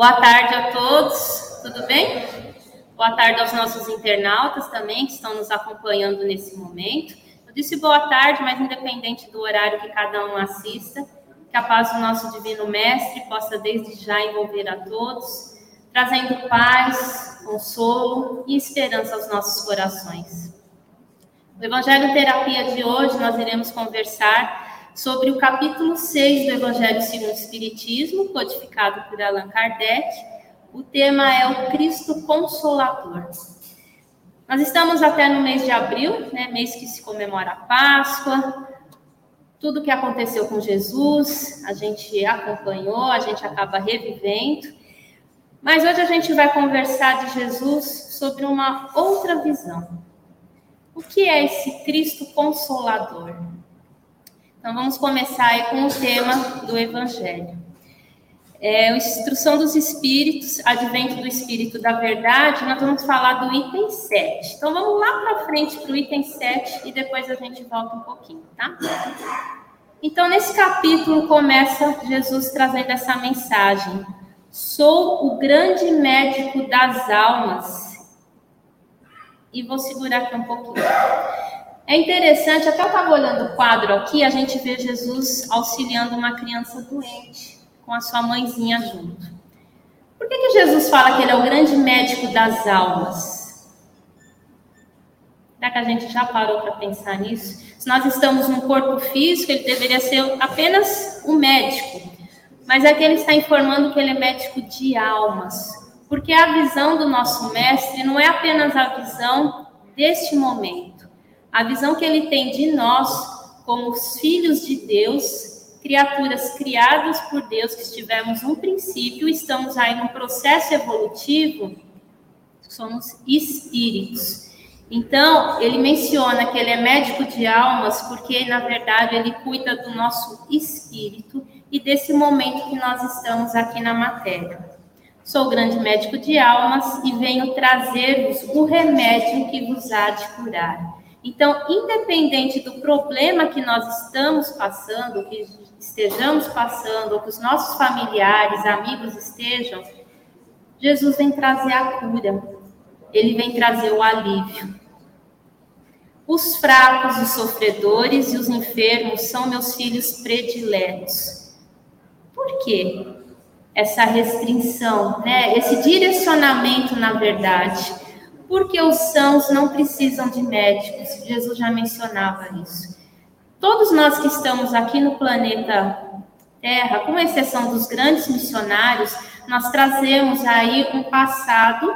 Boa tarde a todos, tudo bem? Boa tarde aos nossos internautas também que estão nos acompanhando nesse momento. Eu disse boa tarde, mas independente do horário que cada um assista, que a paz do nosso Divino Mestre possa desde já envolver a todos, trazendo paz, consolo e esperança aos nossos corações. No Evangelho Terapia de hoje, nós iremos conversar sobre o capítulo 6 do Evangelho segundo o Espiritismo, codificado por Allan Kardec. O tema é o Cristo Consolador. Nós estamos até no mês de abril, né, mês que se comemora a Páscoa, tudo que aconteceu com Jesus, a gente acompanhou, a gente acaba revivendo. Mas hoje a gente vai conversar de Jesus sobre uma outra visão. O que é esse Cristo Consolador? Então vamos começar aí com o tema do Evangelho. É, a instrução dos Espíritos, advento do Espírito da Verdade, nós vamos falar do item 7. Então vamos lá para frente para o item 7 e depois a gente volta um pouquinho, tá? Então, nesse capítulo começa Jesus trazendo essa mensagem Sou o grande médico das almas. E vou segurar aqui um pouquinho. É interessante, até eu estava olhando o quadro aqui, a gente vê Jesus auxiliando uma criança doente, com a sua mãezinha junto. Por que, que Jesus fala que ele é o grande médico das almas? Será que a gente já parou para pensar nisso? Se nós estamos num corpo físico, ele deveria ser apenas o médico. Mas aqui ele está informando que ele é médico de almas, porque a visão do nosso mestre não é apenas a visão deste momento, a visão que ele tem de nós como os filhos de Deus, criaturas criadas por Deus, que tivemos um princípio, estamos aí num processo evolutivo, somos espíritos. Então, ele menciona que ele é médico de almas porque, na verdade, ele cuida do nosso espírito e desse momento que nós estamos aqui na matéria. Sou grande médico de almas e venho trazer-vos o remédio que vos há de curar. Então, independente do problema que nós estamos passando, que estejamos passando, ou que os nossos familiares, amigos estejam, Jesus vem trazer a cura, ele vem trazer o alívio. Os fracos, os sofredores e os enfermos são meus filhos prediletos. Por quê? Essa restrição, né? Esse direcionamento, na verdade. Porque os sãos não precisam de médicos. Jesus já mencionava isso. Todos nós que estamos aqui no planeta Terra, com exceção dos grandes missionários, nós trazemos aí um passado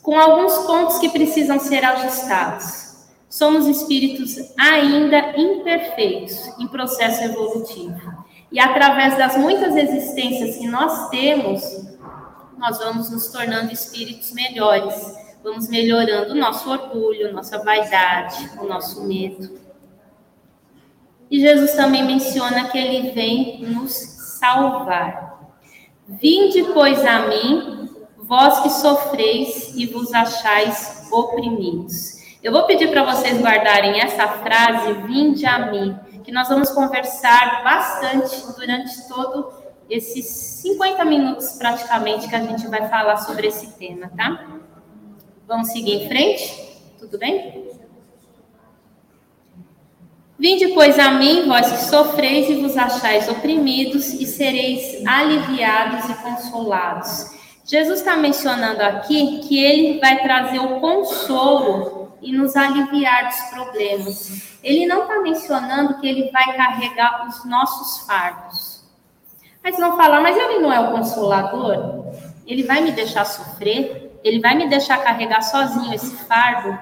com alguns pontos que precisam ser ajustados. Somos espíritos ainda imperfeitos, em processo evolutivo. E através das muitas existências que nós temos, nós vamos nos tornando espíritos melhores, vamos melhorando o nosso orgulho, nossa vaidade, o nosso medo. E Jesus também menciona que ele vem nos salvar. Vinde, pois, a mim, vós que sofreis e vos achais oprimidos. Eu vou pedir para vocês guardarem essa frase, vinde a mim que nós vamos conversar bastante durante todo esses 50 minutos praticamente que a gente vai falar sobre esse tema, tá? Vamos seguir em frente? Tudo bem? Vinde, pois, a mim, vós que sofreis e vos achais oprimidos, e sereis aliviados e consolados. Jesus está mencionando aqui que ele vai trazer o consolo e nos aliviar dos problemas. Ele não está mencionando que ele vai carregar os nossos fardos. Mas não falar, mas ele não é o consolador? Ele vai me deixar sofrer? Ele vai me deixar carregar sozinho esse fardo?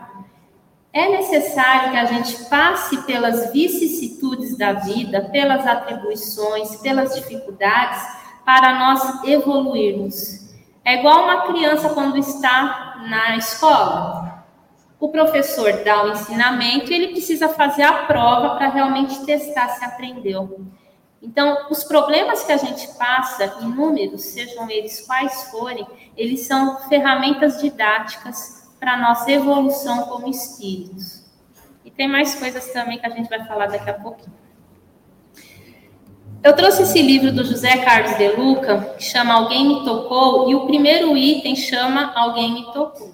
É necessário que a gente passe pelas vicissitudes da vida, pelas atribuições, pelas dificuldades, para nós evoluirmos. É igual uma criança quando está na escola o professor dá o ensinamento e ele precisa fazer a prova para realmente testar se aprendeu. Então, os problemas que a gente passa, inúmeros, sejam eles quais forem, eles são ferramentas didáticas para a nossa evolução como espíritos. E tem mais coisas também que a gente vai falar daqui a pouquinho. Eu trouxe esse livro do José Carlos de Luca, que chama Alguém Me Tocou, e o primeiro item chama Alguém Me Tocou.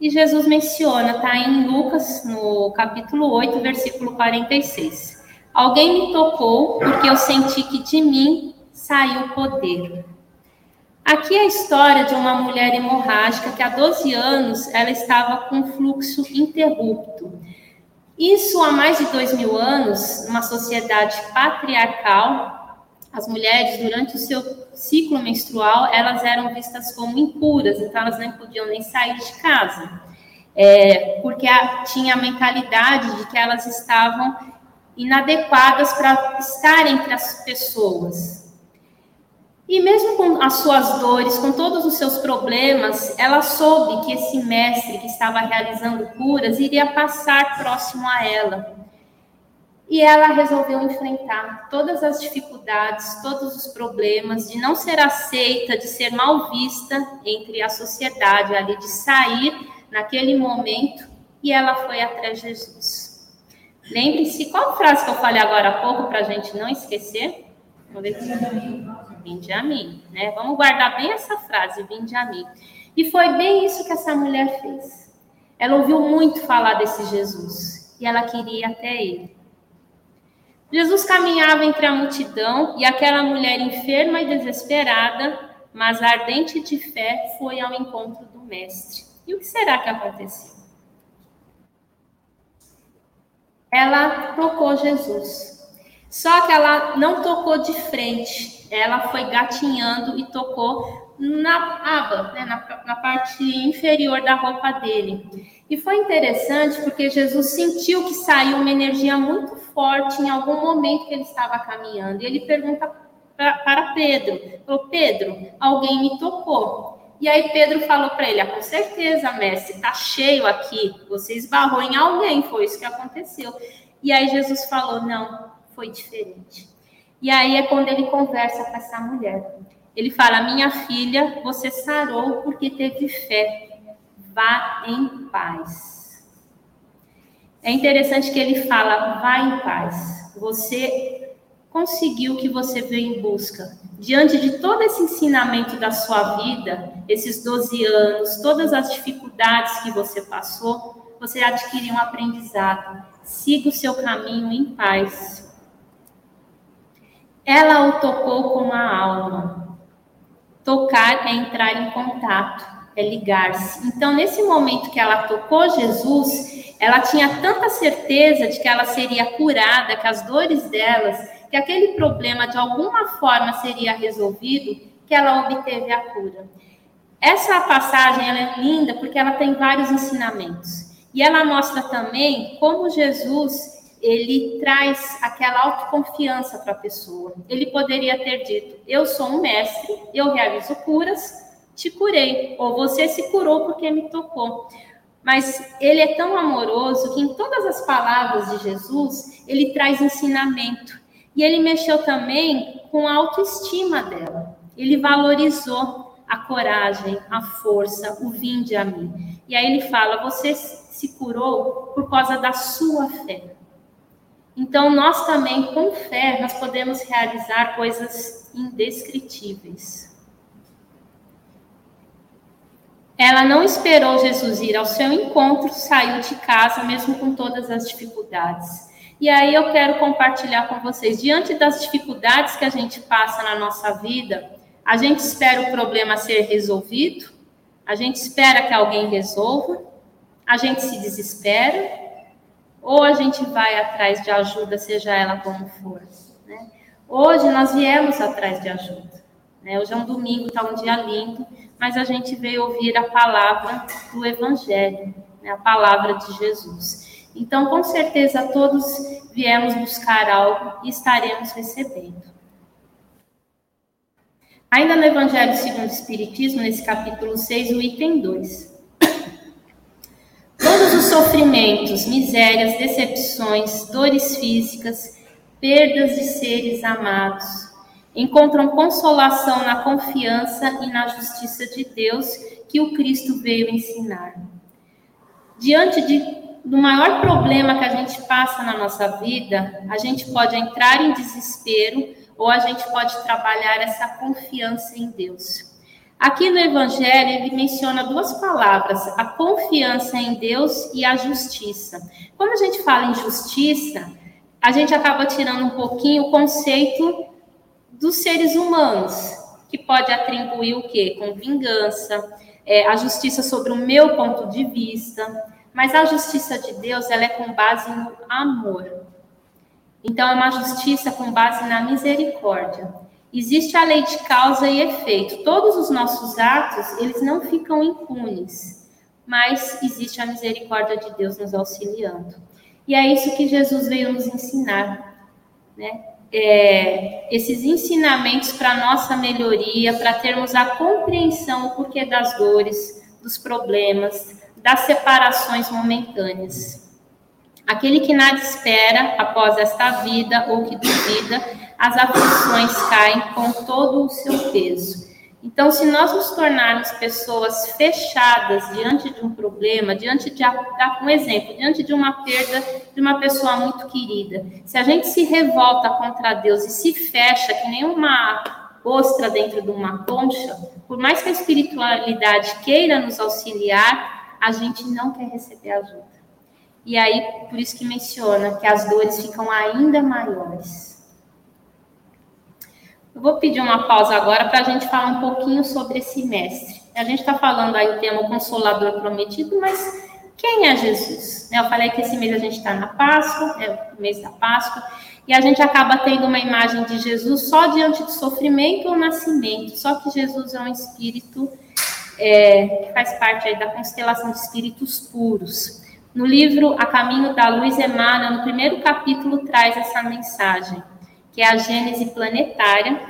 E Jesus menciona, está em Lucas, no capítulo 8, versículo 46. Alguém me tocou porque eu senti que de mim saiu poder. Aqui é a história de uma mulher hemorrágica que há 12 anos ela estava com fluxo interrupto. Isso há mais de dois mil anos, numa sociedade patriarcal, as mulheres, durante o seu ciclo menstrual, elas eram vistas como impuras, então elas nem podiam nem sair de casa, é, porque a, tinha a mentalidade de que elas estavam inadequadas para estar entre as pessoas. E mesmo com as suas dores, com todos os seus problemas, ela soube que esse mestre que estava realizando curas iria passar próximo a ela. E ela resolveu enfrentar todas as dificuldades, todos os problemas, de não ser aceita, de ser mal vista entre a sociedade, ali, de sair naquele momento, e ela foi atrás de Jesus. Lembre-se, qual frase que eu falei agora há pouco para a gente não esquecer? Vamos ver aqui. Vinde a mim, né? Vamos guardar bem essa frase, vinde a mim. E foi bem isso que essa mulher fez. Ela ouviu muito falar desse Jesus e ela queria ir até ele. Jesus caminhava entre a multidão e aquela mulher enferma e desesperada, mas ardente de fé, foi ao encontro do mestre. E o que será que aconteceu? Ela tocou Jesus. Só que ela não tocou de frente, ela foi gatinhando e tocou na aba, né, na, na parte inferior da roupa dele. E foi interessante porque Jesus sentiu que saiu uma energia muito forte em algum momento que ele estava caminhando. E ele pergunta pra, para Pedro: falou, Pedro, alguém me tocou. E aí Pedro falou para ele: ah, com certeza, mestre, está cheio aqui. Você esbarrou em alguém, foi isso que aconteceu. E aí Jesus falou: não, foi diferente. E aí é quando ele conversa com essa mulher. Ele fala: Minha filha, você sarou porque teve fé. Vá em paz. É interessante que ele fala: Vá em paz. Você conseguiu o que você veio em busca. Diante de todo esse ensinamento da sua vida, esses 12 anos, todas as dificuldades que você passou, você adquiriu um aprendizado. Siga o seu caminho em paz. Ela o tocou com a alma. Tocar é entrar em contato, é ligar-se. Então, nesse momento que ela tocou Jesus, ela tinha tanta certeza de que ela seria curada, que as dores delas, que aquele problema de alguma forma seria resolvido, que ela obteve a cura. Essa passagem é linda porque ela tem vários ensinamentos. E ela mostra também como Jesus ele traz aquela autoconfiança para a pessoa. Ele poderia ter dito: Eu sou um mestre, eu realizo curas, te curei, ou você se curou porque me tocou. Mas ele é tão amoroso que em todas as palavras de Jesus, ele traz ensinamento. E ele mexeu também com a autoestima dela. Ele valorizou a coragem, a força, o vinde a mim. E aí ele fala: Você se curou por causa da sua fé. Então, nós também, com fé, nós podemos realizar coisas indescritíveis. Ela não esperou Jesus ir ao seu encontro, saiu de casa, mesmo com todas as dificuldades. E aí eu quero compartilhar com vocês, diante das dificuldades que a gente passa na nossa vida, a gente espera o problema ser resolvido, a gente espera que alguém resolva, a gente se desespera, ou a gente vai atrás de ajuda, seja ela como for. Né? Hoje nós viemos atrás de ajuda. Né? Hoje é um domingo, está um dia lindo, mas a gente veio ouvir a palavra do Evangelho, né? a palavra de Jesus. Então, com certeza, todos viemos buscar algo e estaremos recebendo. Ainda no Evangelho segundo o Espiritismo, nesse capítulo 6, o item 2. Todos os sofrimentos, misérias, decepções, dores físicas, perdas de seres amados, encontram consolação na confiança e na justiça de Deus que o Cristo veio ensinar. Diante de do maior problema que a gente passa na nossa vida, a gente pode entrar em desespero ou a gente pode trabalhar essa confiança em Deus. Aqui no Evangelho, ele menciona duas palavras: a confiança em Deus e a justiça. Quando a gente fala em justiça, a gente acaba tirando um pouquinho o conceito dos seres humanos, que pode atribuir o quê? Com vingança, é, a justiça sobre o meu ponto de vista. Mas a justiça de Deus, ela é com base no amor. Então, é uma justiça com base na misericórdia. Existe a lei de causa e efeito. Todos os nossos atos, eles não ficam impunes, mas existe a misericórdia de Deus nos auxiliando. E é isso que Jesus veio nos ensinar, né? É, esses ensinamentos para nossa melhoria, para termos a compreensão o porquê das dores, dos problemas, das separações momentâneas. Aquele que nada espera após esta vida ou que duvida, as aflições caem com todo o seu peso. Então, se nós nos tornarmos pessoas fechadas diante de um problema, diante de um exemplo, diante de uma perda de uma pessoa muito querida, se a gente se revolta contra Deus e se fecha que nem uma ostra dentro de uma concha, por mais que a espiritualidade queira nos auxiliar, a gente não quer receber ajuda. E aí, por isso que menciona que as dores ficam ainda maiores. Eu vou pedir uma pausa agora para a gente falar um pouquinho sobre esse mestre. A gente está falando aí o tema Consolador Prometido, mas quem é Jesus? Eu falei que esse mês a gente está na Páscoa, é o mês da Páscoa, e a gente acaba tendo uma imagem de Jesus só diante do sofrimento ou nascimento. Só que Jesus é um espírito é, que faz parte aí da constelação de espíritos puros. No livro A Caminho da Luz, Emmanuel, no primeiro capítulo, traz essa mensagem, que é a Gênese planetária,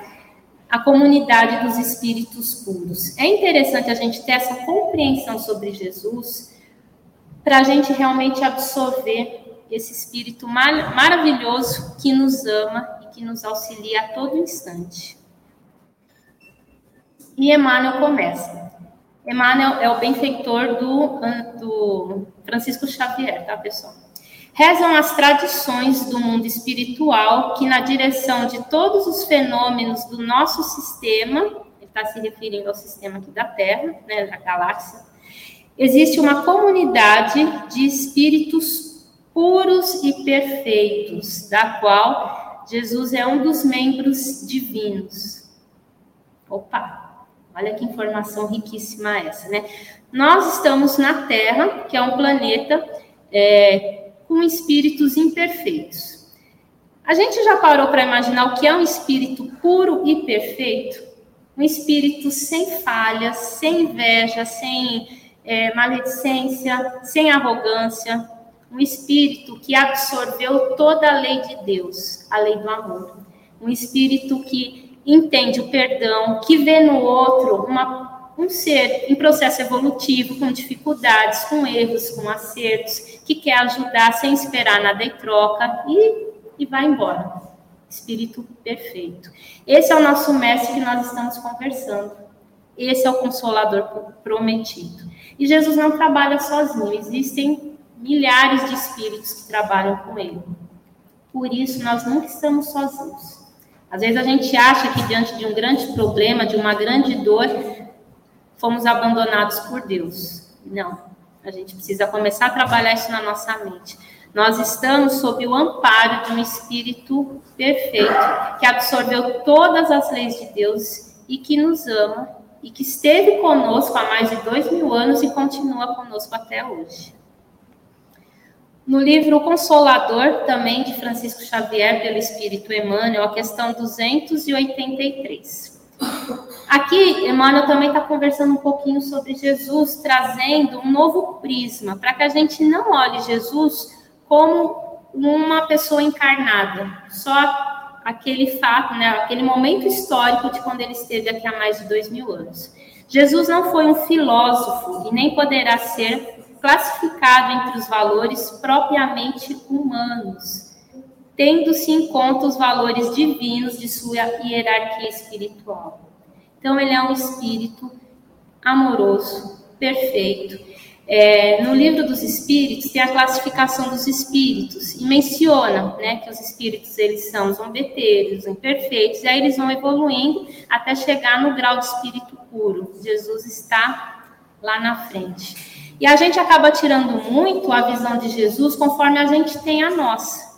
a comunidade dos espíritos puros. É interessante a gente ter essa compreensão sobre Jesus, para a gente realmente absorver esse espírito mar maravilhoso que nos ama e que nos auxilia a todo instante. E Emmanuel começa. Emmanuel é o benfeitor do, do Francisco Xavier, tá, pessoal? Rezam as tradições do mundo espiritual que, na direção de todos os fenômenos do nosso sistema, ele está se referindo ao sistema aqui da Terra, né, da galáxia, existe uma comunidade de espíritos puros e perfeitos, da qual Jesus é um dos membros divinos. Opa! Olha que informação riquíssima essa, né? Nós estamos na Terra, que é um planeta é, com espíritos imperfeitos. A gente já parou para imaginar o que é um espírito puro e perfeito? Um espírito sem falhas, sem inveja, sem é, maledicência, sem arrogância. Um espírito que absorveu toda a lei de Deus, a lei do amor. Um espírito que entende o perdão, que vê no outro uma, um ser em processo evolutivo, com dificuldades, com erros, com acertos, que quer ajudar sem esperar nada em troca e, e vai embora. Espírito perfeito. Esse é o nosso mestre que nós estamos conversando. Esse é o consolador prometido. E Jesus não trabalha sozinho, existem milhares de espíritos que trabalham com ele. Por isso, nós nunca estamos sozinhos. Às vezes a gente acha que diante de um grande problema, de uma grande dor, fomos abandonados por Deus. Não. A gente precisa começar a trabalhar isso na nossa mente. Nós estamos sob o amparo de um Espírito perfeito, que absorveu todas as leis de Deus e que nos ama e que esteve conosco há mais de dois mil anos e continua conosco até hoje. No livro Consolador, também de Francisco Xavier, pelo Espírito Emmanuel, a questão 283. Aqui, Emmanuel também está conversando um pouquinho sobre Jesus, trazendo um novo prisma, para que a gente não olhe Jesus como uma pessoa encarnada, só aquele fato, né, aquele momento histórico de quando ele esteve aqui há mais de dois mil anos. Jesus não foi um filósofo e nem poderá ser classificado entre os valores propriamente humanos, tendo-se em conta os valores divinos de sua hierarquia espiritual. Então, ele é um espírito amoroso, perfeito. É, no livro dos espíritos tem a classificação dos espíritos e menciona né, que os espíritos eles são zombeteiros, imperfeitos, e aí eles vão evoluindo até chegar no grau de espírito puro. Jesus está lá na frente. E a gente acaba tirando muito a visão de Jesus conforme a gente tem a nossa.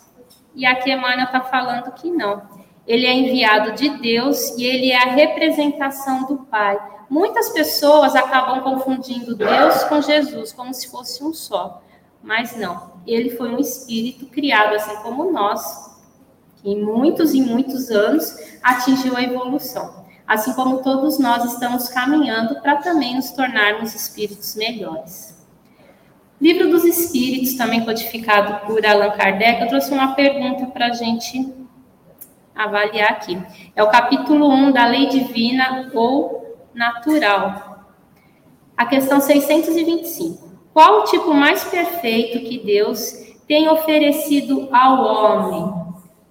E aqui Emmanuel está falando que não. Ele é enviado de Deus e ele é a representação do Pai. Muitas pessoas acabam confundindo Deus com Jesus, como se fosse um só. Mas não, ele foi um espírito criado assim como nós, que em muitos e muitos anos atingiu a evolução. Assim como todos nós estamos caminhando para também nos tornarmos espíritos melhores. Livro dos Espíritos, também codificado por Allan Kardec, eu trouxe uma pergunta para a gente avaliar aqui. É o capítulo 1 da Lei Divina ou natural. A questão 625. Qual o tipo mais perfeito que Deus tem oferecido ao homem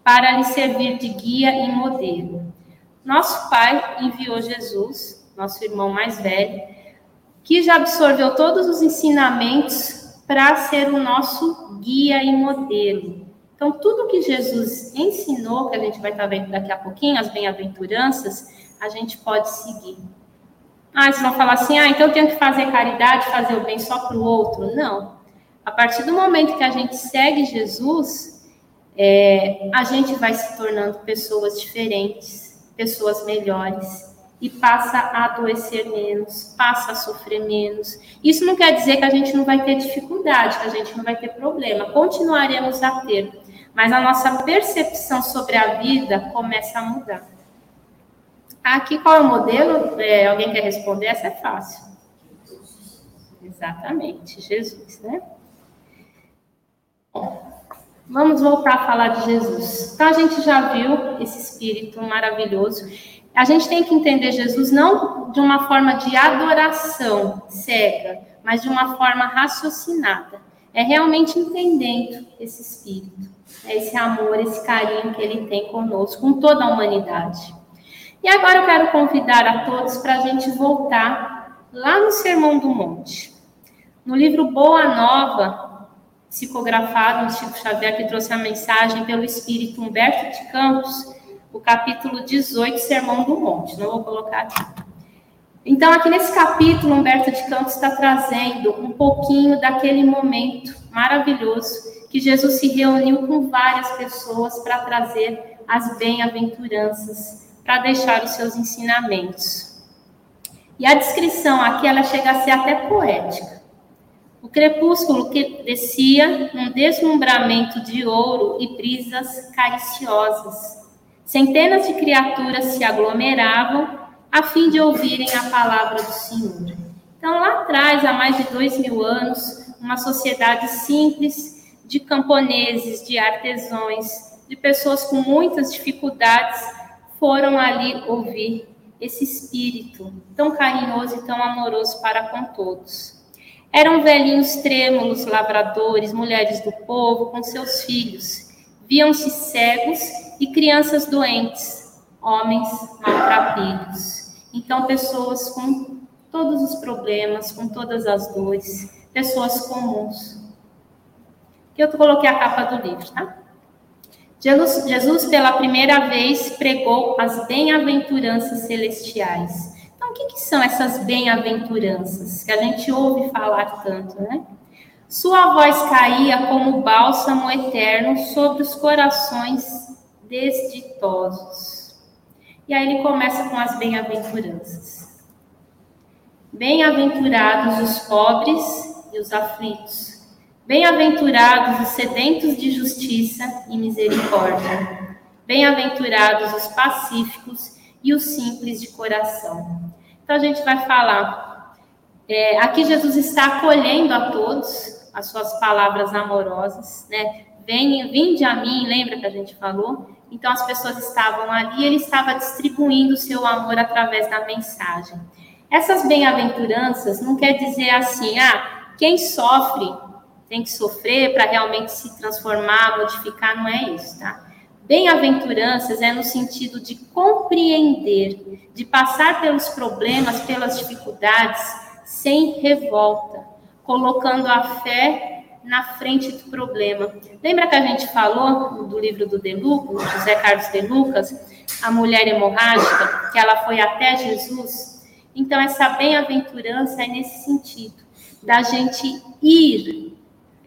para lhe servir de guia e modelo? Nosso Pai enviou Jesus, nosso irmão mais velho, que já absorveu todos os ensinamentos para ser o nosso guia e modelo. Então, tudo que Jesus ensinou, que a gente vai estar vendo daqui a pouquinho, as bem-aventuranças, a gente pode seguir. Ah, vocês vão falar assim, ah, então eu tenho que fazer caridade, fazer o bem só para o outro. Não. A partir do momento que a gente segue Jesus, é, a gente vai se tornando pessoas diferentes, pessoas melhores, e passa a adoecer menos, passa a sofrer menos. Isso não quer dizer que a gente não vai ter dificuldade, que a gente não vai ter problema. Continuaremos a ter, mas a nossa percepção sobre a vida começa a mudar. Aqui, qual é o modelo? É, alguém quer responder? Essa é fácil. Exatamente, Jesus, né? Bom, vamos voltar a falar de Jesus. Então, a gente já viu esse espírito maravilhoso. A gente tem que entender Jesus não de uma forma de adoração cega, mas de uma forma raciocinada. É realmente entendendo esse espírito, esse amor, esse carinho que ele tem conosco, com toda a humanidade. E agora eu quero convidar a todos para a gente voltar lá no Sermão do Monte. No livro Boa Nova, psicografado, o Chico Xavier que trouxe a mensagem pelo Espírito Humberto de Campos, o capítulo 18, Sermão do Monte. Não vou colocar aqui. Então, aqui nesse capítulo, Humberto de Campos está trazendo um pouquinho daquele momento maravilhoso que Jesus se reuniu com várias pessoas para trazer as bem-aventuranças para deixar os seus ensinamentos. E a descrição aqui ela chega a ser até poética. O crepúsculo que descia num deslumbramento de ouro e brisas cariciosas. Centenas de criaturas se aglomeravam a fim de ouvirem a palavra do Senhor. Então, lá atrás, há mais de dois mil anos, uma sociedade simples de camponeses, de artesãos, de pessoas com muitas dificuldades, foram ali ouvir esse espírito tão carinhoso e tão amoroso para com todos. Eram velhinhos trêmulos, lavradores, mulheres do povo com seus filhos. Viam-se cegos e crianças doentes, homens maltrapilhos. Então, pessoas com todos os problemas, com todas as dores, pessoas comuns. Eu coloquei a capa do livro, tá? Jesus, Jesus, pela primeira vez, pregou as bem-aventuranças celestiais. Que, que são essas bem-aventuranças que a gente ouve falar tanto, né? Sua voz caía como bálsamo eterno sobre os corações desditosos. E aí ele começa com as bem-aventuranças. Bem-aventurados os pobres e os aflitos, Bem-aventurados os sedentos de justiça e misericórdia. Bem-aventurados os pacíficos e os simples de coração. Então a gente vai falar. É, aqui Jesus está acolhendo a todos as suas palavras amorosas, né? Vem, vinde a mim, lembra que a gente falou? Então as pessoas estavam ali, ele estava distribuindo o seu amor através da mensagem. Essas bem-aventuranças não quer dizer assim, ah, quem sofre tem que sofrer para realmente se transformar, modificar, não é isso, tá? Bem-aventuranças é no sentido de compreender, de passar pelos problemas, pelas dificuldades, sem revolta, colocando a fé na frente do problema. Lembra que a gente falou do livro do De Lucas, José Carlos de Lucas, a mulher hemorrágica, que ela foi até Jesus? Então, essa bem-aventurança é nesse sentido, da gente ir,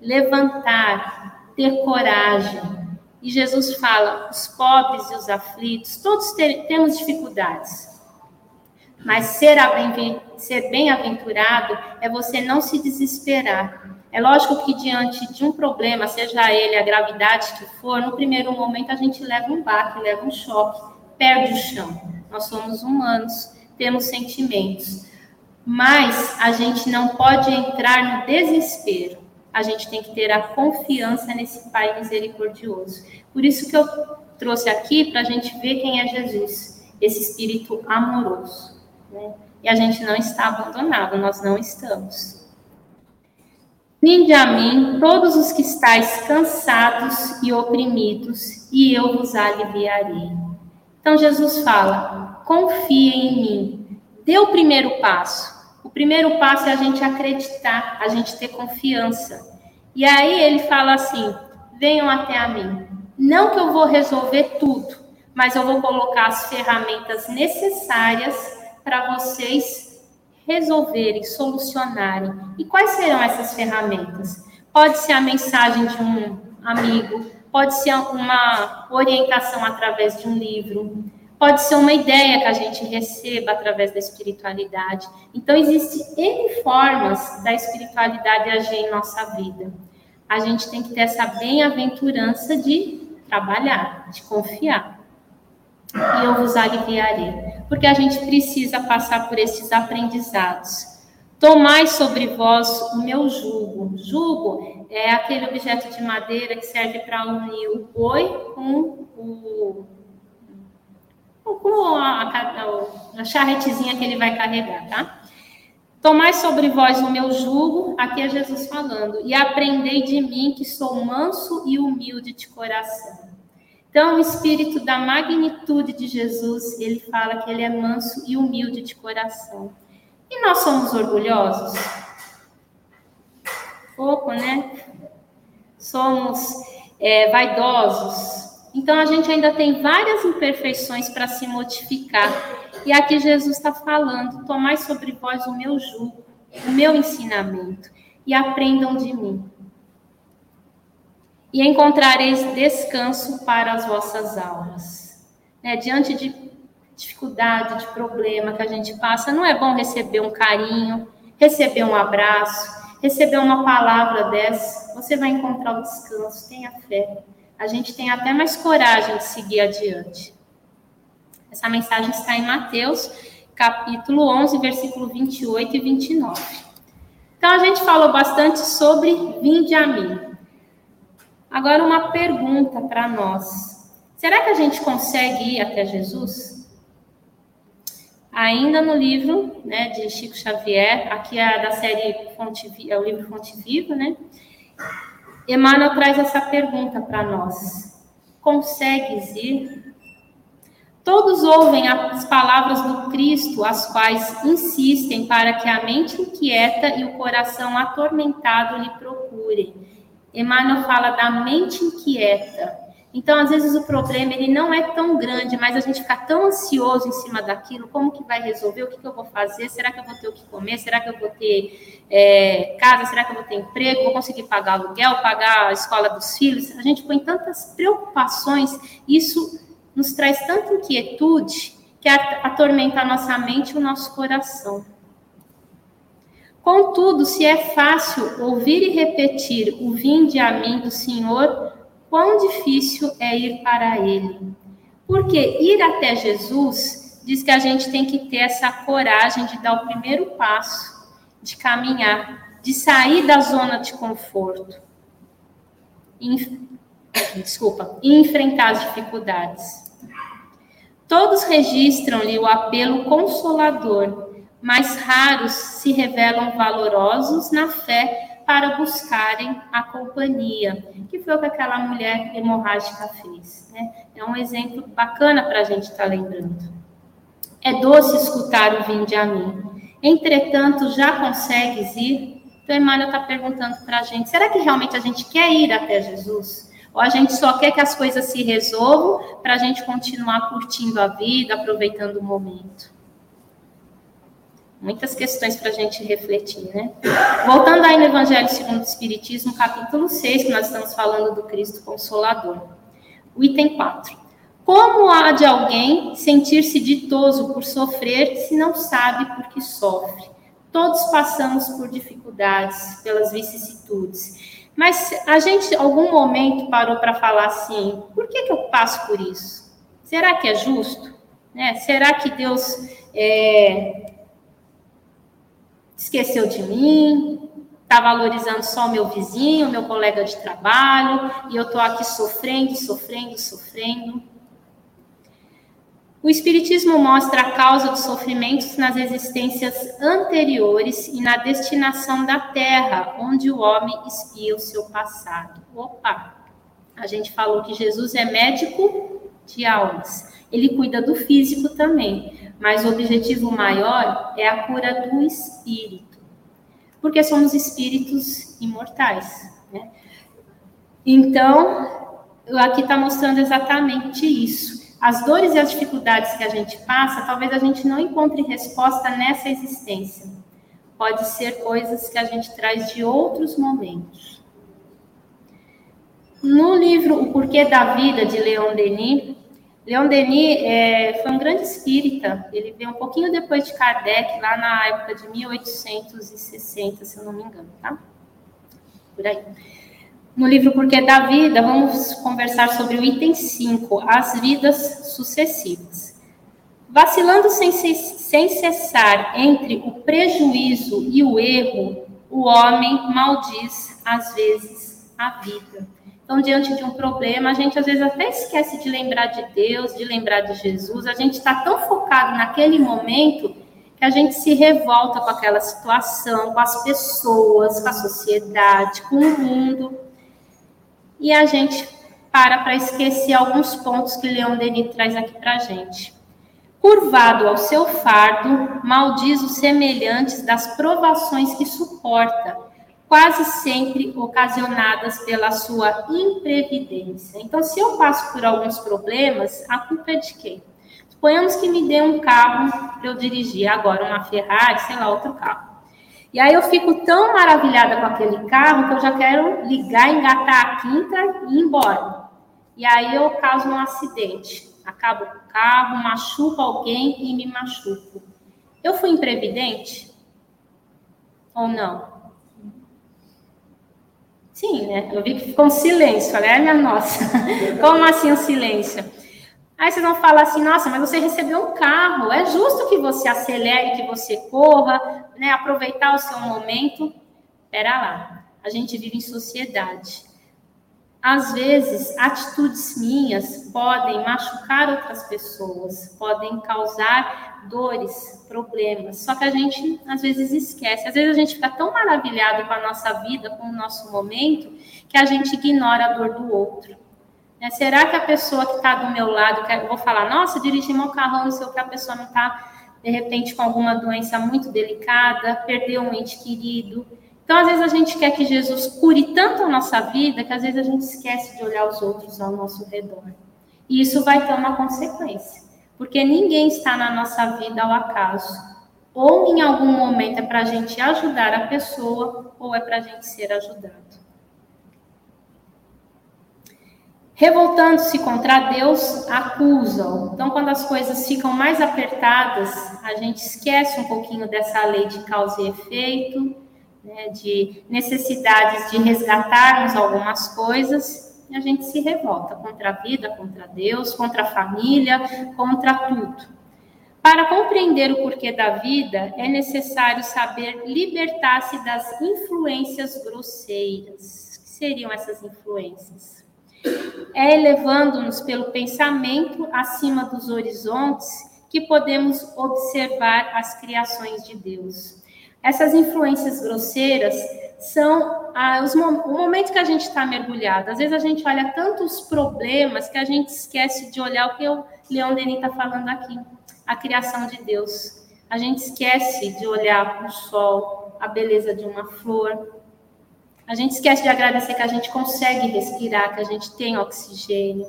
levantar, ter coragem. E Jesus fala: os pobres e os aflitos, todos temos dificuldades. Mas ser bem-aventurado é você não se desesperar. É lógico que diante de um problema, seja ele a gravidade que for, no primeiro momento a gente leva um baque, leva um choque, perde o chão. Nós somos humanos, temos sentimentos. Mas a gente não pode entrar no desespero. A gente tem que ter a confiança nesse Pai misericordioso. Por isso que eu trouxe aqui para a gente ver quem é Jesus, esse Espírito amoroso. Né? E a gente não está abandonado, nós não estamos. Vinde a mim, todos os que estáis cansados e oprimidos, e eu vos aliviarei. Então Jesus fala: confie em mim, dê o primeiro passo. O primeiro passo é a gente acreditar, a gente ter confiança. E aí ele fala assim: venham até a mim. Não que eu vou resolver tudo, mas eu vou colocar as ferramentas necessárias para vocês resolverem, solucionarem. E quais serão essas ferramentas? Pode ser a mensagem de um amigo, pode ser uma orientação através de um livro, pode ser uma ideia que a gente receba através da espiritualidade. Então, existem N formas da espiritualidade agir em nossa vida. A gente tem que ter essa bem-aventurança de trabalhar, de confiar e eu vos aliviarei. Porque a gente precisa passar por esses aprendizados. Tomai sobre vós o meu jugo. Jugo é aquele objeto de madeira que serve para unir o boi com o com a, a, a charretezinha que ele vai carregar, tá? Tomai sobre vós o meu jugo, aqui é Jesus falando, e aprendei de mim que sou manso e humilde de coração então, o espírito da magnitude de Jesus, ele fala que ele é manso e humilde de coração. E nós somos orgulhosos? Pouco, né? Somos é, vaidosos. Então, a gente ainda tem várias imperfeições para se modificar. E aqui Jesus está falando: tomai sobre vós o meu jugo, o meu ensinamento, e aprendam de mim e encontrareis descanso para as vossas almas. Né? Diante de dificuldade, de problema que a gente passa, não é bom receber um carinho, receber um abraço, receber uma palavra dessa. Você vai encontrar o descanso, tenha fé. A gente tem até mais coragem de seguir adiante. Essa mensagem está em Mateus, capítulo 11, versículo 28 e 29. Então, a gente falou bastante sobre vinde a mim. Agora, uma pergunta para nós: será que a gente consegue ir até Jesus? Ainda no livro né, de Chico Xavier, aqui é da série Fonte, é o livro Fonte Viva, né? Emmanuel traz essa pergunta para nós: consegues ir? Todos ouvem as palavras do Cristo, as quais insistem para que a mente inquieta e o coração atormentado lhe procurem Emmanuel fala da mente inquieta. Então, às vezes o problema ele não é tão grande, mas a gente fica tão ansioso em cima daquilo, como que vai resolver, o que, que eu vou fazer, será que eu vou ter o que comer, será que eu vou ter é, casa, será que eu vou ter emprego, vou conseguir pagar aluguel, pagar a escola dos filhos? A gente põe tantas preocupações, isso nos traz tanta inquietude que atormenta a nossa mente e o nosso coração. Contudo, se é fácil ouvir e repetir o vinde a mim do Senhor, quão difícil é ir para ele. Porque ir até Jesus diz que a gente tem que ter essa coragem de dar o primeiro passo, de caminhar, de sair da zona de conforto. Desculpa, e enfrentar as dificuldades. Todos registram-lhe o apelo consolador mas raros se revelam valorosos na fé para buscarem a companhia, que foi o que aquela mulher hemorrágica fez. Né? É um exemplo bacana para a gente estar tá lembrando. É doce escutar o vinde a mim. Entretanto, já consegues ir? Então, Emmanuel está perguntando para a gente: será que realmente a gente quer ir até Jesus? Ou a gente só quer que as coisas se resolvam para a gente continuar curtindo a vida, aproveitando o momento? Muitas questões para a gente refletir, né? Voltando aí no Evangelho segundo o Espiritismo, capítulo 6, que nós estamos falando do Cristo Consolador. O item 4. Como há de alguém sentir-se ditoso por sofrer se não sabe por que sofre? Todos passamos por dificuldades, pelas vicissitudes. Mas a gente, algum momento, parou para falar assim: por que, que eu passo por isso? Será que é justo? Né? Será que Deus é, esqueceu de mim? Está valorizando só o meu vizinho, meu colega de trabalho, e eu estou aqui sofrendo, sofrendo, sofrendo. O Espiritismo mostra a causa dos sofrimentos nas existências anteriores e na destinação da Terra, onde o homem espia o seu passado. Opa! A gente falou que Jesus é médico de almas. Ele cuida do físico também, mas o objetivo maior é a cura do espírito, porque somos espíritos imortais. Né? Então, aqui está mostrando exatamente isso as dores e as dificuldades que a gente passa, talvez a gente não encontre resposta nessa existência. Pode ser coisas que a gente traz de outros momentos. No livro O Porquê da Vida, de Leon Denis, Leon Denis é, foi um grande espírita. Ele veio um pouquinho depois de Kardec, lá na época de 1860, se eu não me engano, tá? Por aí. No livro Porquê da Vida, vamos conversar sobre o item 5, as vidas sucessivas. Vacilando sem, sem cessar entre o prejuízo e o erro, o homem maldiz, às vezes, a vida. Então, diante de um problema, a gente às vezes até esquece de lembrar de Deus, de lembrar de Jesus. A gente está tão focado naquele momento que a gente se revolta com aquela situação, com as pessoas, com a sociedade, com o mundo e a gente para para esquecer alguns pontos que Leon Denis traz aqui para a gente. Curvado ao seu fardo, maldiz os semelhantes das provações que suporta, quase sempre ocasionadas pela sua imprevidência. Então, se eu passo por alguns problemas, a culpa é de quem? Suponhamos que me dê um carro para eu dirigir, agora uma Ferrari, sei lá, outro carro. E aí eu fico tão maravilhada com aquele carro que eu já quero ligar, engatar a quinta e ir embora. E aí eu causo um acidente. Acabo com o carro, machuco alguém e me machuco. Eu fui imprevidente? Ou não? Sim, né? Eu vi que ficou um silêncio. Falei, é minha nossa. Como assim um silêncio? Aí vocês vão falar assim, nossa, mas você recebeu um carro, é justo que você acelere, que você corra, né, aproveitar o seu momento. Pera lá, a gente vive em sociedade. Às vezes, atitudes minhas podem machucar outras pessoas, podem causar dores, problemas. Só que a gente às vezes esquece. Às vezes a gente fica tão maravilhado com a nossa vida, com o nosso momento, que a gente ignora a dor do outro. Né? Será que a pessoa que está do meu lado, que eu vou falar, nossa, dirigi meu carrão, não sei o que, a pessoa não está, de repente, com alguma doença muito delicada, perdeu um ente querido. Então, às vezes, a gente quer que Jesus cure tanto a nossa vida que às vezes a gente esquece de olhar os outros ao nosso redor. E isso vai ter uma consequência, porque ninguém está na nossa vida ao acaso. Ou em algum momento é para a gente ajudar a pessoa, ou é para a gente ser ajudado. Revoltando-se contra Deus, acusam. Então, quando as coisas ficam mais apertadas, a gente esquece um pouquinho dessa lei de causa e efeito, né, de necessidades de resgatarmos algumas coisas, a gente se revolta contra a vida, contra Deus, contra a família, contra tudo. Para compreender o porquê da vida, é necessário saber libertar-se das influências grosseiras. O que seriam essas influências? É elevando-nos pelo pensamento acima dos horizontes que podemos observar as criações de Deus. Essas influências grosseiras são ah, os, o momento que a gente está mergulhado. Às vezes a gente olha tantos problemas que a gente esquece de olhar o que o Leão Denis está falando aqui, a criação de Deus. A gente esquece de olhar o sol, a beleza de uma flor. A gente esquece de agradecer que a gente consegue respirar, que a gente tem oxigênio.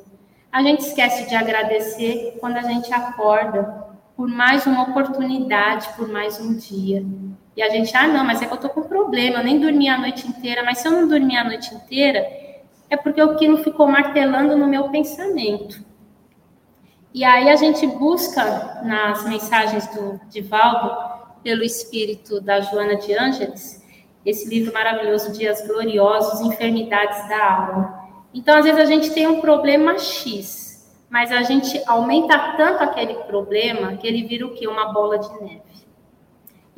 A gente esquece de agradecer quando a gente acorda por mais uma oportunidade, por mais um dia. E a gente, ah, não, mas é que eu tô com problema, eu nem dormi a noite inteira. Mas se eu não dormi a noite inteira, é porque o não ficou martelando no meu pensamento. E aí a gente busca nas mensagens do Divaldo, pelo espírito da Joana de Ângeles, esse livro maravilhoso, Dias Gloriosos, Enfermidades da Alma. Então, às vezes, a gente tem um problema X, mas a gente aumenta tanto aquele problema que ele vira o quê? Uma bola de neve.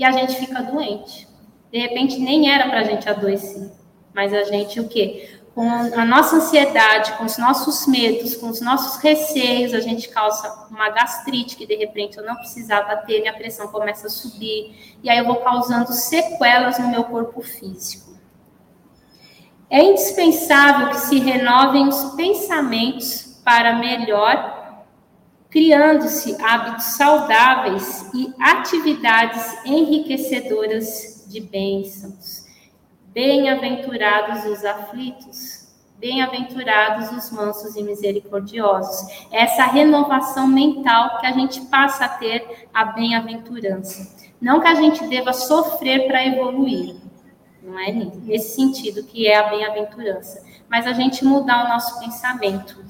E a gente fica doente. De repente, nem era para a gente adoecer, mas a gente o quê? com a nossa ansiedade, com os nossos medos, com os nossos receios, a gente causa uma gastrite que de repente eu não precisava ter, minha pressão começa a subir, e aí eu vou causando sequelas no meu corpo físico. É indispensável que se renovem os pensamentos para melhor, criando-se hábitos saudáveis e atividades enriquecedoras de bênçãos. Bem-aventurados os aflitos, bem-aventurados os mansos e misericordiosos. Essa renovação mental que a gente passa a ter a bem-aventurança. Não que a gente deva sofrer para evoluir, não é nesse sentido que é a bem-aventurança, mas a gente mudar o nosso pensamento.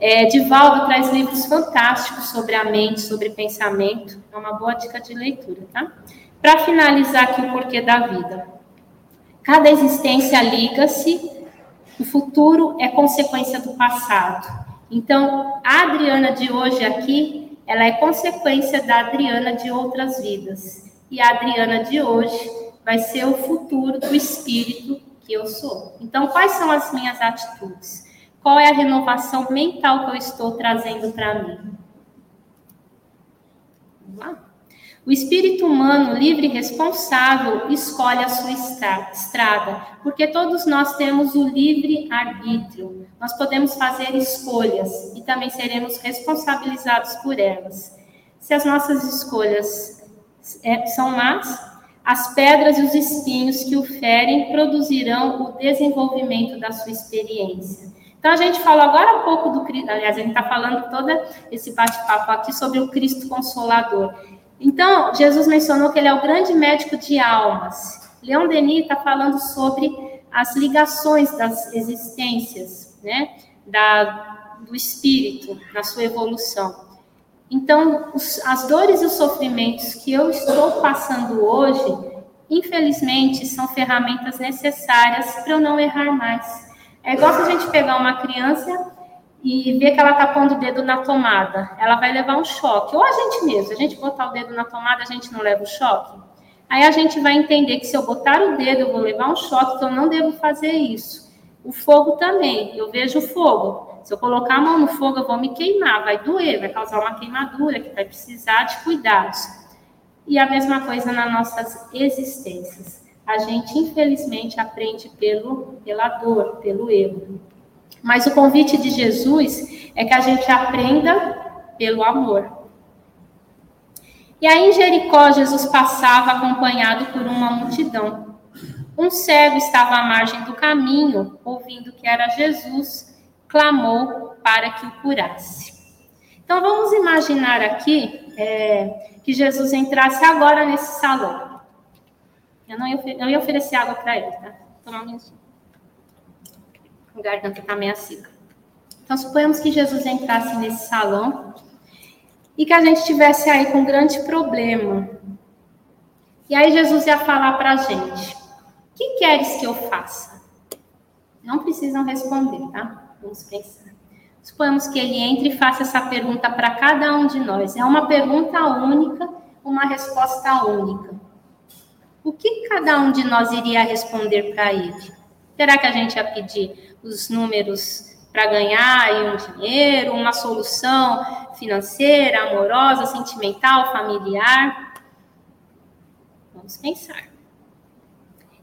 É, Divaldo traz livros fantásticos sobre a mente, sobre pensamento. É uma boa dica de leitura, tá? Para finalizar aqui o porquê da vida. Cada existência liga-se, o futuro é consequência do passado. Então, a Adriana de hoje aqui, ela é consequência da Adriana de outras vidas. E a Adriana de hoje vai ser o futuro do espírito que eu sou. Então, quais são as minhas atitudes? Qual é a renovação mental que eu estou trazendo para mim? O espírito humano livre e responsável escolhe a sua estrada, porque todos nós temos o livre arbítrio. Nós podemos fazer escolhas e também seremos responsabilizados por elas. Se as nossas escolhas é, são más, as pedras e os espinhos que o ferem produzirão o desenvolvimento da sua experiência. Então a gente falou agora um pouco do Cristo, aliás, a gente está falando todo esse bate-papo aqui sobre o Cristo Consolador. Então, Jesus mencionou que ele é o grande médico de almas. Leon Denis está falando sobre as ligações das existências, né, da, do espírito na sua evolução. Então, os, as dores e os sofrimentos que eu estou passando hoje, infelizmente, são ferramentas necessárias para eu não errar mais. É igual se a gente pegar uma criança e ver que ela está pondo o dedo na tomada, ela vai levar um choque. Ou a gente mesmo, a gente botar o dedo na tomada, a gente não leva o choque. Aí a gente vai entender que se eu botar o dedo, eu vou levar um choque, então eu não devo fazer isso. O fogo também, eu vejo o fogo. Se eu colocar a mão no fogo, eu vou me queimar, vai doer, vai causar uma queimadura que vai precisar de cuidados. E a mesma coisa nas nossas existências. A gente, infelizmente, aprende pelo, pela dor, pelo erro. Mas o convite de Jesus é que a gente aprenda pelo amor. E aí em Jericó, Jesus passava acompanhado por uma multidão. Um cego estava à margem do caminho, ouvindo que era Jesus, clamou para que o curasse. Então vamos imaginar aqui é, que Jesus entrasse agora nesse salão. Eu não ia, eu ia oferecer água para ele, tá? Tomar um minutinho a garganta está meio seca. Então, suponhamos que Jesus entrasse nesse salão e que a gente estivesse aí com um grande problema. E aí Jesus ia falar para a gente: O que queres que eu faça? Não precisam responder, tá? Vamos pensar. Suponhamos que ele entre e faça essa pergunta para cada um de nós. É uma pergunta única, uma resposta única. O que cada um de nós iria responder para ele? Será que a gente ia pedir os números para ganhar aí um dinheiro, uma solução financeira, amorosa, sentimental, familiar. Vamos pensar.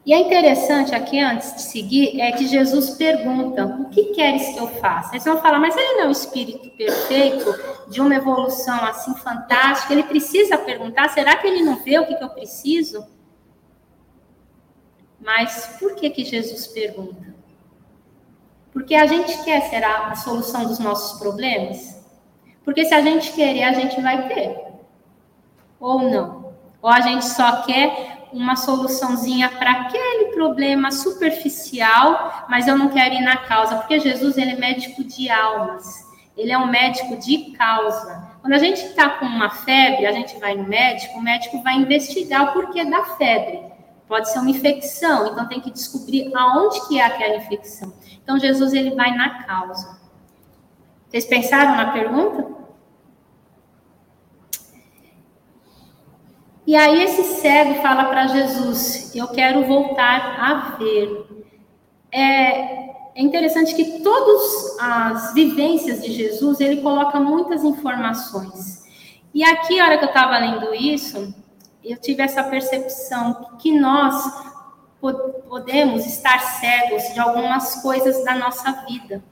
E é interessante aqui, antes de seguir, é que Jesus pergunta: o que queres que eu faça? Eles vão falar, mas ele não é o espírito perfeito de uma evolução assim fantástica. Ele precisa perguntar: será que ele não vê o que, que eu preciso? Mas por que que Jesus pergunta? Porque a gente quer ser a, a solução dos nossos problemas? Porque se a gente querer, a gente vai ter. Ou não? Ou a gente só quer uma soluçãozinha para aquele problema superficial, mas eu não quero ir na causa, porque Jesus ele é médico de almas. Ele é um médico de causa. Quando a gente está com uma febre, a gente vai no médico, o médico vai investigar o porquê da febre. Pode ser uma infecção, então tem que descobrir aonde que é aquela infecção. Então Jesus ele vai na causa. Vocês pensaram na pergunta? E aí esse cego fala para Jesus: "Eu quero voltar a ver". É, é interessante que todas as vivências de Jesus, ele coloca muitas informações. E aqui, a hora que eu estava lendo isso, eu tive essa percepção que nós podemos estar cegos de algumas coisas da nossa vida.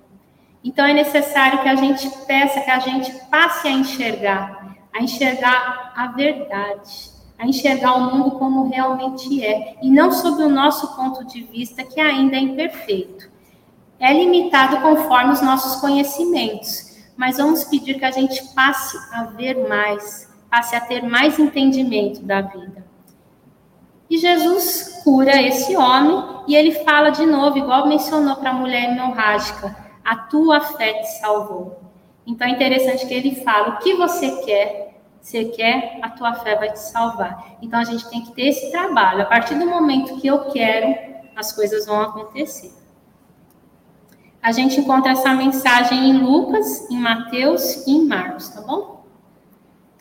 Então é necessário que a gente peça, que a gente passe a enxergar, a enxergar a verdade, a enxergar o mundo como realmente é, e não sob o nosso ponto de vista que ainda é imperfeito é limitado conforme os nossos conhecimentos, mas vamos pedir que a gente passe a ver mais, a ter mais entendimento da vida. E Jesus cura esse homem e ele fala de novo, igual mencionou para a mulher hemorrágica: a tua fé te salvou. Então é interessante que ele fala: o que você quer, você quer, a tua fé vai te salvar. Então a gente tem que ter esse trabalho. A partir do momento que eu quero, as coisas vão acontecer. A gente encontra essa mensagem em Lucas, em Mateus e em Marcos, tá bom?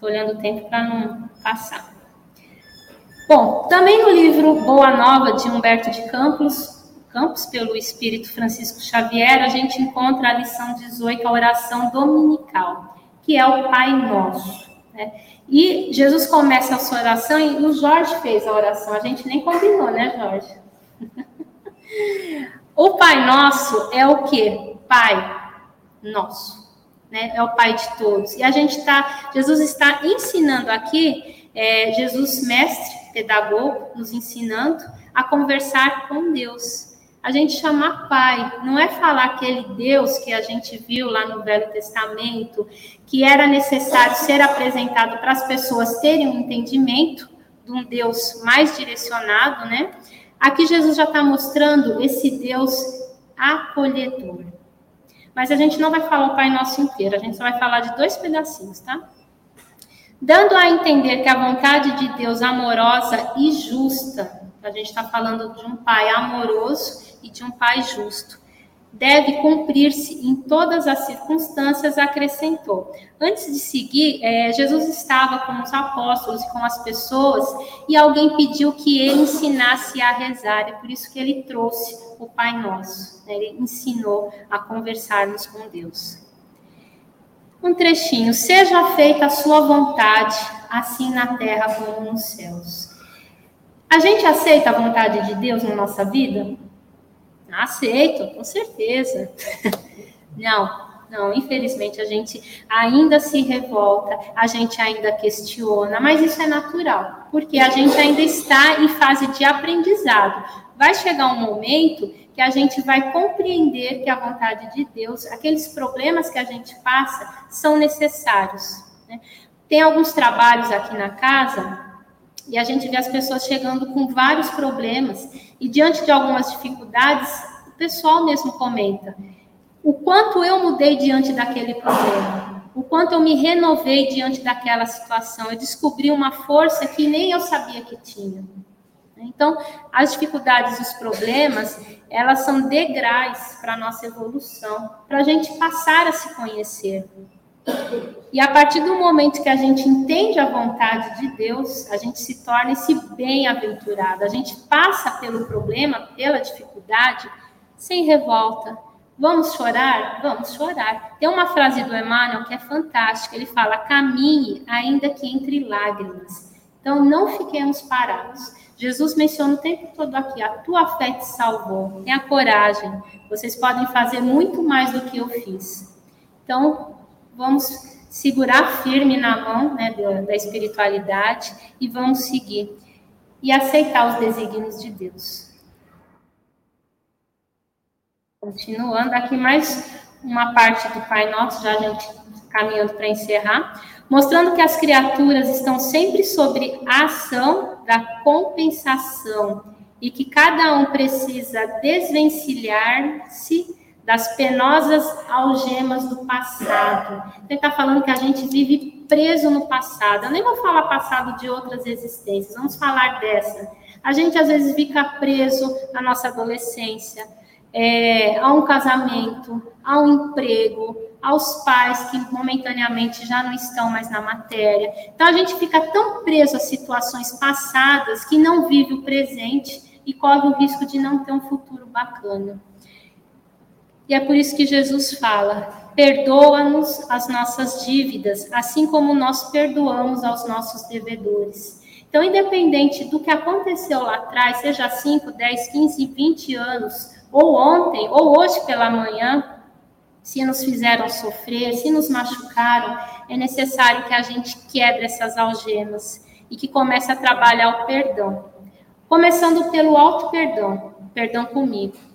Estou olhando o tempo para não passar. Bom, também no livro Boa Nova, de Humberto de Campos, Campos, pelo Espírito Francisco Xavier, a gente encontra a lição 18, a oração dominical, que é o Pai Nosso. Né? E Jesus começa a sua oração e o Jorge fez a oração. A gente nem combinou, né, Jorge? O Pai Nosso é o que? Pai Nosso. Né? É o Pai de todos. E a gente está, Jesus está ensinando aqui, é, Jesus, mestre, pedagogo, nos ensinando a conversar com Deus. A gente chama Pai, não é falar aquele Deus que a gente viu lá no Velho Testamento, que era necessário ser apresentado para as pessoas terem um entendimento de um Deus mais direcionado, né? Aqui Jesus já está mostrando esse Deus acolhedor. Mas a gente não vai falar o Pai Nosso inteiro, a gente só vai falar de dois pedacinhos, tá? Dando a entender que a vontade de Deus amorosa e justa, a gente está falando de um Pai amoroso e de um Pai justo, deve cumprir-se em todas as circunstâncias, acrescentou. Antes de seguir, é, Jesus estava com os apóstolos e com as pessoas e alguém pediu que ele ensinasse a rezar, é por isso que ele trouxe o Pai Nosso. Né? Ele ensinou a conversarmos com Deus. Um trechinho: Seja feita a sua vontade, assim na terra como nos céus. A gente aceita a vontade de Deus na nossa vida? Aceito, com certeza. Não, não, infelizmente a gente ainda se revolta, a gente ainda questiona, mas isso é natural, porque a gente ainda está em fase de aprendizado. Vai chegar um momento que a gente vai compreender que a vontade de Deus, aqueles problemas que a gente passa, são necessários. Né? Tem alguns trabalhos aqui na casa e a gente vê as pessoas chegando com vários problemas e diante de algumas dificuldades, o pessoal mesmo comenta o quanto eu mudei diante daquele problema, o quanto eu me renovei diante daquela situação, eu descobri uma força que nem eu sabia que tinha. Então, as dificuldades os problemas, elas são degraus para a nossa evolução, para a gente passar a se conhecer. E a partir do momento que a gente entende a vontade de Deus, a gente se torna esse bem-aventurado. A gente passa pelo problema, pela dificuldade, sem revolta. Vamos chorar? Vamos chorar. Tem uma frase do Emmanuel que é fantástica. Ele fala: caminhe, ainda que entre lágrimas. Então, não fiquemos parados. Jesus menciona o tempo todo aqui: a tua fé te salvou. Tenha coragem. Vocês podem fazer muito mais do que eu fiz. Então, vamos segurar firme na mão né, da espiritualidade e vamos seguir e aceitar os desígnios de Deus. Continuando, aqui mais uma parte do Pai Nosso, já a gente caminhando para encerrar, mostrando que as criaturas estão sempre sobre a ação da compensação e que cada um precisa desvencilhar-se das penosas algemas do passado. Ele está falando que a gente vive preso no passado. Eu nem vou falar passado de outras existências, vamos falar dessa. A gente às vezes fica preso à nossa adolescência, é, a um casamento, a um emprego, aos pais que momentaneamente já não estão mais na matéria. Então a gente fica tão preso a situações passadas que não vive o presente e corre o risco de não ter um futuro bacana. E é por isso que Jesus fala: perdoa-nos as nossas dívidas, assim como nós perdoamos aos nossos devedores. Então, independente do que aconteceu lá atrás, seja 5, 10, 15, 20 anos, ou ontem, ou hoje pela manhã, se nos fizeram sofrer, se nos machucaram, é necessário que a gente quebre essas algemas e que comece a trabalhar o perdão. Começando pelo auto perdão, perdão comigo.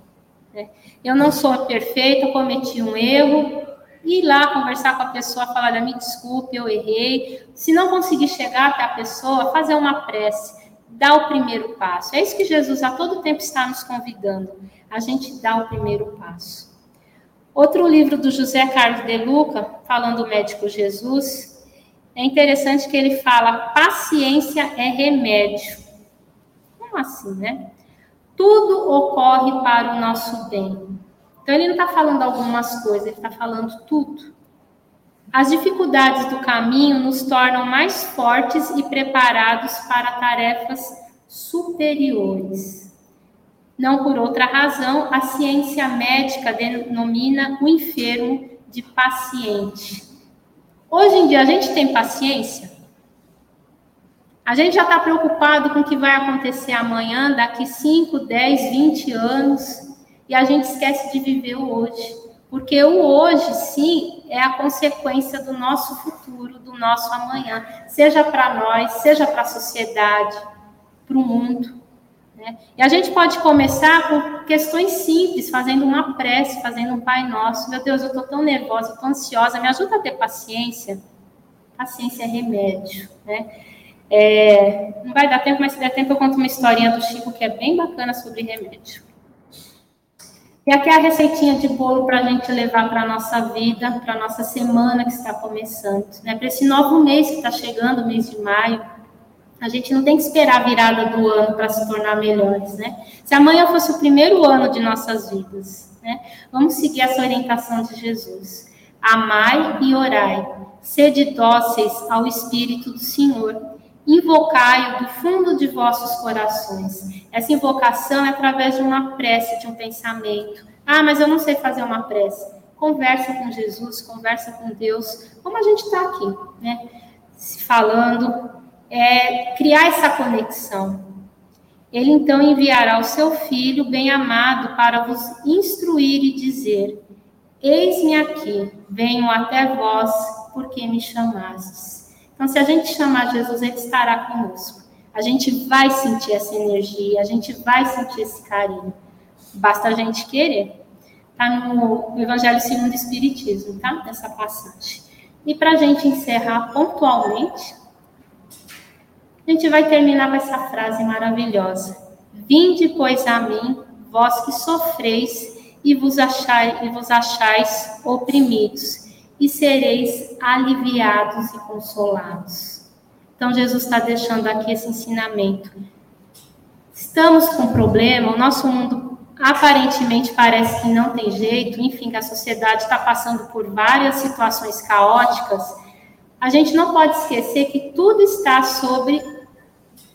Né? Eu não sou perfeita, cometi um erro, ir lá conversar com a pessoa, falar, me desculpe, eu errei. Se não conseguir chegar até a pessoa, fazer uma prece, dar o primeiro passo. É isso que Jesus a todo tempo está nos convidando a gente dá o primeiro passo. Outro livro do José Carlos de Luca, falando do médico Jesus, é interessante que ele fala: paciência é remédio. Como assim, né? Tudo ocorre para o nosso bem. Então, ele não está falando algumas coisas, ele está falando tudo. As dificuldades do caminho nos tornam mais fortes e preparados para tarefas superiores. Não por outra razão, a ciência médica denomina o enfermo de paciente. Hoje em dia, a gente tem paciência? A gente já está preocupado com o que vai acontecer amanhã, daqui 5, 10, 20 anos, e a gente esquece de viver o hoje. Porque o hoje, sim, é a consequência do nosso futuro, do nosso amanhã, seja para nós, seja para a sociedade, para o mundo. Né? E a gente pode começar com questões simples, fazendo uma prece, fazendo um Pai Nosso. Meu Deus, eu estou tão nervosa, estou ansiosa, me ajuda a ter paciência. Paciência é remédio, né? É, não vai dar tempo, mas se der tempo eu conto uma historinha do Chico que é bem bacana sobre remédio. E aqui é a receitinha de bolo para a gente levar para a nossa vida, para a nossa semana que está começando, né? Para esse novo mês que está chegando, mês de maio. A gente não tem que esperar a virada do ano para se tornar melhores, né? Se amanhã fosse o primeiro ano de nossas vidas, né? Vamos seguir essa orientação de Jesus. Amai e orai. Sede dóceis ao Espírito do Senhor. Invocai-o do fundo de vossos corações. Essa invocação é através de uma prece, de um pensamento. Ah, mas eu não sei fazer uma prece. Conversa com Jesus, conversa com Deus, como a gente está aqui, né? Se falando, é, criar essa conexão. Ele então enviará o seu filho bem-amado para vos instruir e dizer: Eis-me aqui, venho até vós, porque me chamastes. Então, se a gente chamar Jesus, ele estará conosco. A gente vai sentir essa energia, a gente vai sentir esse carinho. Basta a gente querer. Está no Evangelho segundo o Espiritismo, tá? Nessa passagem. E para a gente encerrar pontualmente, a gente vai terminar com essa frase maravilhosa. Vinde, pois, a mim, vós que sofreis e vos, achai, e vos achais oprimidos, e sereis aliviados e consolados. Então, Jesus está deixando aqui esse ensinamento. Estamos com problema, o nosso mundo aparentemente parece que não tem jeito, enfim, que a sociedade está passando por várias situações caóticas. A gente não pode esquecer que tudo está sobre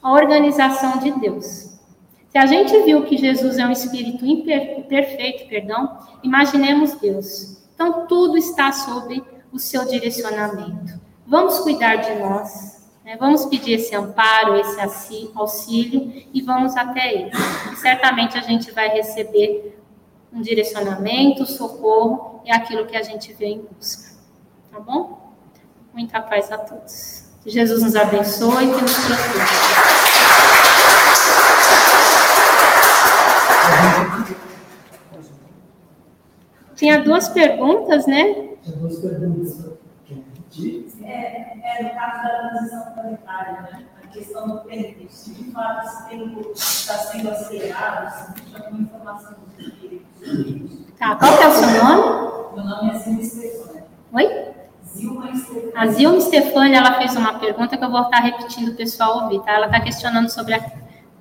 a organização de Deus. Se a gente viu que Jesus é um espírito perfeito, perdão, imaginemos Deus. Então tudo está sob o seu direcionamento. Vamos cuidar de nós, né? vamos pedir esse amparo, esse auxílio e vamos até ele. E certamente a gente vai receber um direcionamento, socorro e aquilo que a gente veio em busca. Tá bom? Muita paz a todos. Que Jesus nos abençoe e que nos proteja. Tinha duas perguntas, né? Tinha duas perguntas. É, é no caso da transição planetária, né? A questão do tempo. Se de fato esse tempo está sendo acelerado, se existe alguma informação do Tá, qual que é o seu nome? Meu nome é Zilma Stefani. Oi? Zilma Stefani. A Zilma Stefani, ela fez uma pergunta que eu vou estar repetindo o pessoal ouvir, tá? Ela está questionando sobre a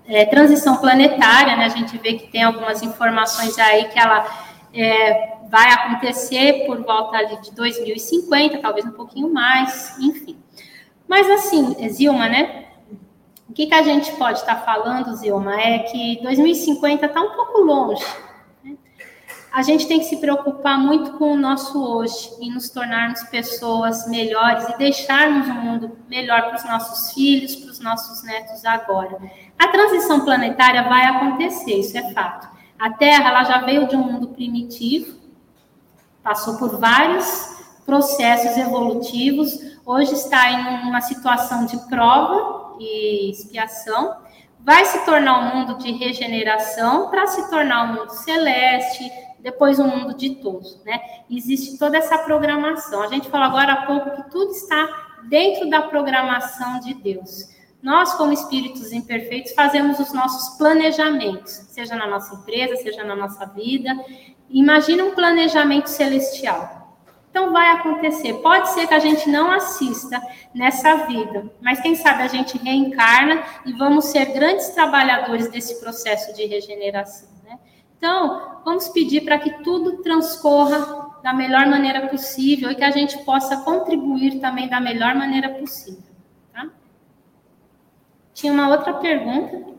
é, transição planetária, né? A gente vê que tem algumas informações aí que ela é, vai acontecer por volta de 2050, talvez um pouquinho mais, enfim. Mas assim, Zilma, né? O que, que a gente pode estar falando, Zilma, é que 2050 está um pouco longe. Né? A gente tem que se preocupar muito com o nosso hoje e nos tornarmos pessoas melhores e deixarmos um mundo melhor para os nossos filhos, para os nossos netos agora. A transição planetária vai acontecer, isso é fato. A Terra ela já veio de um mundo primitivo, passou por vários processos evolutivos, hoje está em uma situação de prova e expiação, vai se tornar um mundo de regeneração para se tornar um mundo celeste, depois um mundo ditoso, né? Existe toda essa programação. A gente falou agora há pouco que tudo está dentro da programação de Deus. Nós, como espíritos imperfeitos, fazemos os nossos planejamentos, seja na nossa empresa, seja na nossa vida. Imagina um planejamento celestial. Então vai acontecer. Pode ser que a gente não assista nessa vida, mas quem sabe a gente reencarna e vamos ser grandes trabalhadores desse processo de regeneração. Né? Então, vamos pedir para que tudo transcorra da melhor maneira possível e que a gente possa contribuir também da melhor maneira possível. Tinha uma outra pergunta.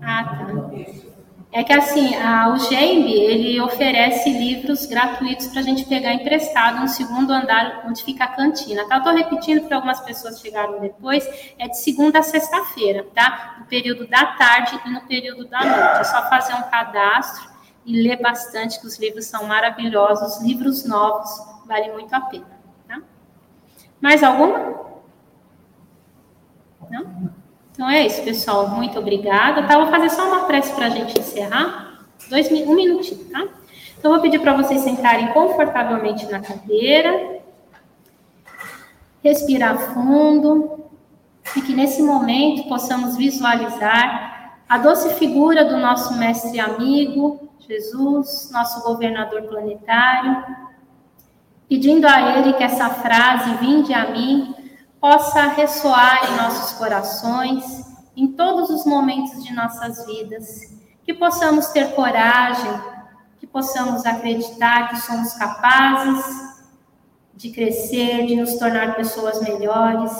Ah, tá. É que assim, a, o GEMB, ele oferece livros gratuitos para a gente pegar emprestado no segundo andar, onde fica a cantina, tá? Eu estou repetindo porque algumas pessoas chegaram depois, é de segunda a sexta-feira, tá? No período da tarde e no período da noite. É só fazer um cadastro e ler bastante, que os livros são maravilhosos, livros novos, vale muito a pena. Mais alguma? Não? Então é isso, pessoal. Muito obrigada. Tá? Vou fazer só uma prece para a gente encerrar. Dois, um minutinho, tá? Então, vou pedir para vocês sentarem confortavelmente na cadeira. Respirar fundo. E que nesse momento possamos visualizar a doce figura do nosso mestre amigo, Jesus, nosso governador planetário, pedindo a Ele que essa frase, vinde a mim, possa ressoar em nossos corações, em todos os momentos de nossas vidas, que possamos ter coragem, que possamos acreditar que somos capazes de crescer, de nos tornar pessoas melhores,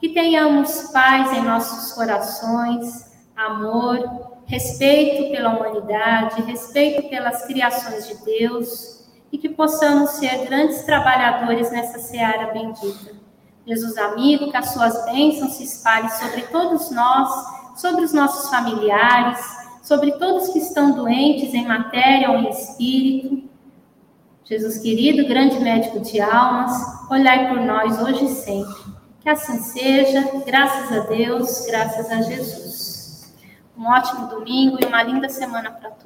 que tenhamos paz em nossos corações, amor, respeito pela humanidade, respeito pelas criações de Deus e que possamos ser grandes trabalhadores nessa seara bendita. Jesus amigo, que as suas bênçãos se espalhem sobre todos nós, sobre os nossos familiares, sobre todos que estão doentes em matéria ou em espírito. Jesus querido, grande médico de almas, olhai por nós hoje e sempre. Que assim seja, graças a Deus, graças a Jesus. Um ótimo domingo e uma linda semana para todos.